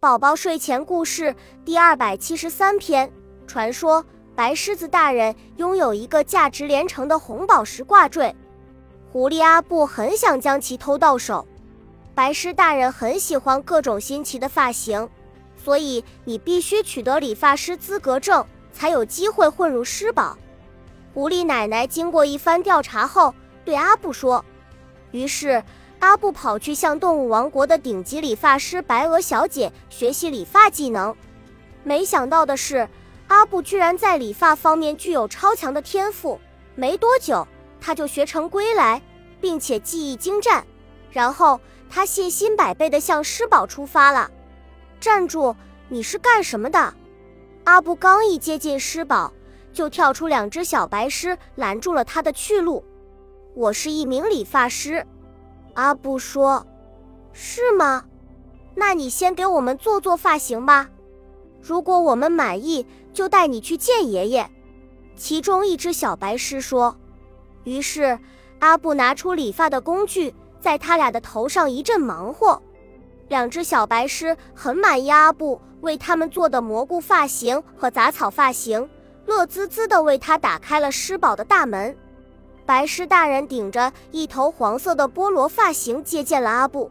宝宝睡前故事第二百七十三篇：传说白狮子大人拥有一个价值连城的红宝石挂坠，狐狸阿布很想将其偷到手。白狮大人很喜欢各种新奇的发型，所以你必须取得理发师资格证，才有机会混入狮堡。狐狸奶奶经过一番调查后，对阿布说：“于是。”阿布跑去向动物王国的顶级理发师白鹅小姐学习理发技能，没想到的是，阿布居然在理发方面具有超强的天赋。没多久，他就学成归来，并且技艺精湛。然后他信心百倍地向狮堡出发了。站住！你是干什么的？阿布刚一接近狮堡，就跳出两只小白狮，拦住了他的去路。我是一名理发师。阿布说：“是吗？那你先给我们做做发型吧。如果我们满意，就带你去见爷爷。”其中一只小白狮说。于是阿布拿出理发的工具，在他俩的头上一阵忙活。两只小白狮很满意阿布为他们做的蘑菇发型和杂草发型，乐滋滋地为他打开了狮堡的大门。白狮大人顶着一头黄色的菠萝发型接见了阿布，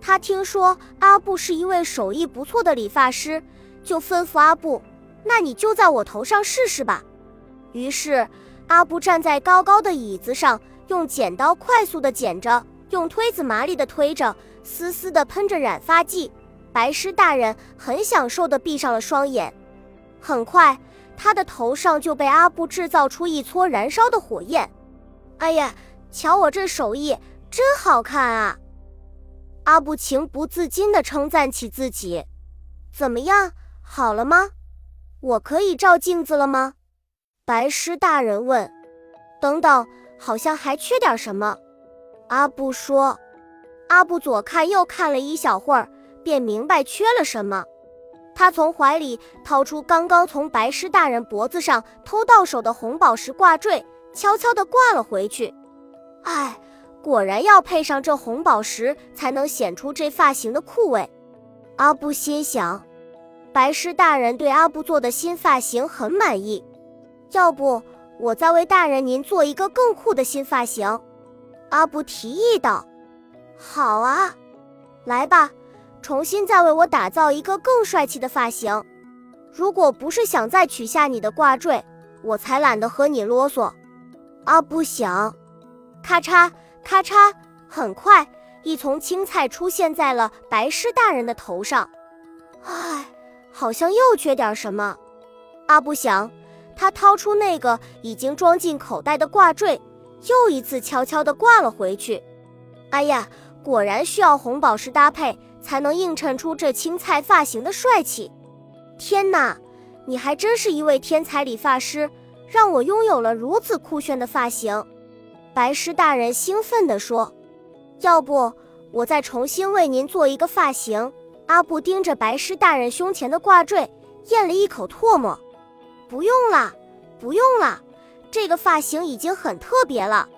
他听说阿布是一位手艺不错的理发师，就吩咐阿布：“那你就在我头上试试吧。”于是阿布站在高高的椅子上，用剪刀快速地剪着，用推子麻利地推着，丝丝地喷着染发剂。白狮大人很享受地闭上了双眼，很快他的头上就被阿布制造出一撮燃烧的火焰。哎呀，瞧我这手艺真好看啊！阿布情不自禁地称赞起自己。怎么样，好了吗？我可以照镜子了吗？白狮大人问。等等，好像还缺点什么。阿布说。阿布左看右看了一小会儿，便明白缺了什么。他从怀里掏出刚刚从白狮大人脖子上偷到手的红宝石挂坠。悄悄地挂了回去。哎，果然要配上这红宝石，才能显出这发型的酷味。阿布心想，白狮大人对阿布做的新发型很满意。要不我再为大人您做一个更酷的新发型？阿布提议道。好啊，来吧，重新再为我打造一个更帅气的发型。如果不是想再取下你的挂坠，我才懒得和你啰嗦。阿布想，咔嚓咔嚓，很快一丛青菜出现在了白狮大人的头上。唉，好像又缺点什么。阿布想，他掏出那个已经装进口袋的挂坠，又一次悄悄地挂了回去。哎呀，果然需要红宝石搭配，才能映衬出这青菜发型的帅气。天哪，你还真是一位天才理发师！让我拥有了如此酷炫的发型，白狮大人兴奋地说：“要不我再重新为您做一个发型？”阿布盯着白狮大人胸前的挂坠，咽了一口唾沫：“不用了，不用了，这个发型已经很特别了。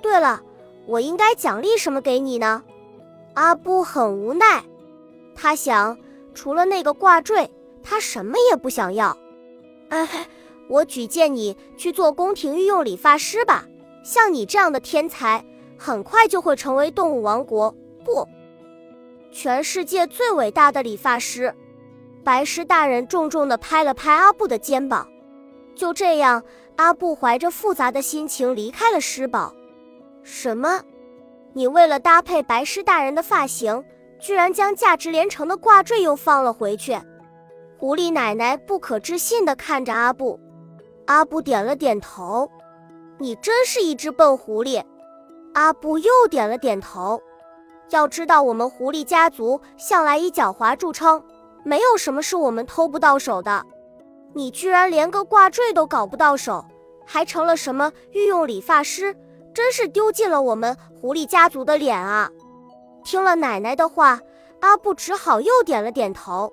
对了，我应该奖励什么给你呢？”阿布很无奈，他想，除了那个挂坠，他什么也不想要。哎。我举荐你去做宫廷御用理发师吧，像你这样的天才，很快就会成为动物王国不，全世界最伟大的理发师。白狮大人重重地拍了拍阿布的肩膀。就这样，阿布怀着复杂的心情离开了狮堡。什么？你为了搭配白狮大人的发型，居然将价值连城的挂坠又放了回去？狐狸奶奶不可置信地看着阿布。阿布点了点头，你真是一只笨狐狸。阿布又点了点头。要知道，我们狐狸家族向来以狡猾著称，没有什么是我们偷不到手的。你居然连个挂坠都搞不到手，还成了什么御用理发师，真是丢尽了我们狐狸家族的脸啊！听了奶奶的话，阿布只好又点了点头。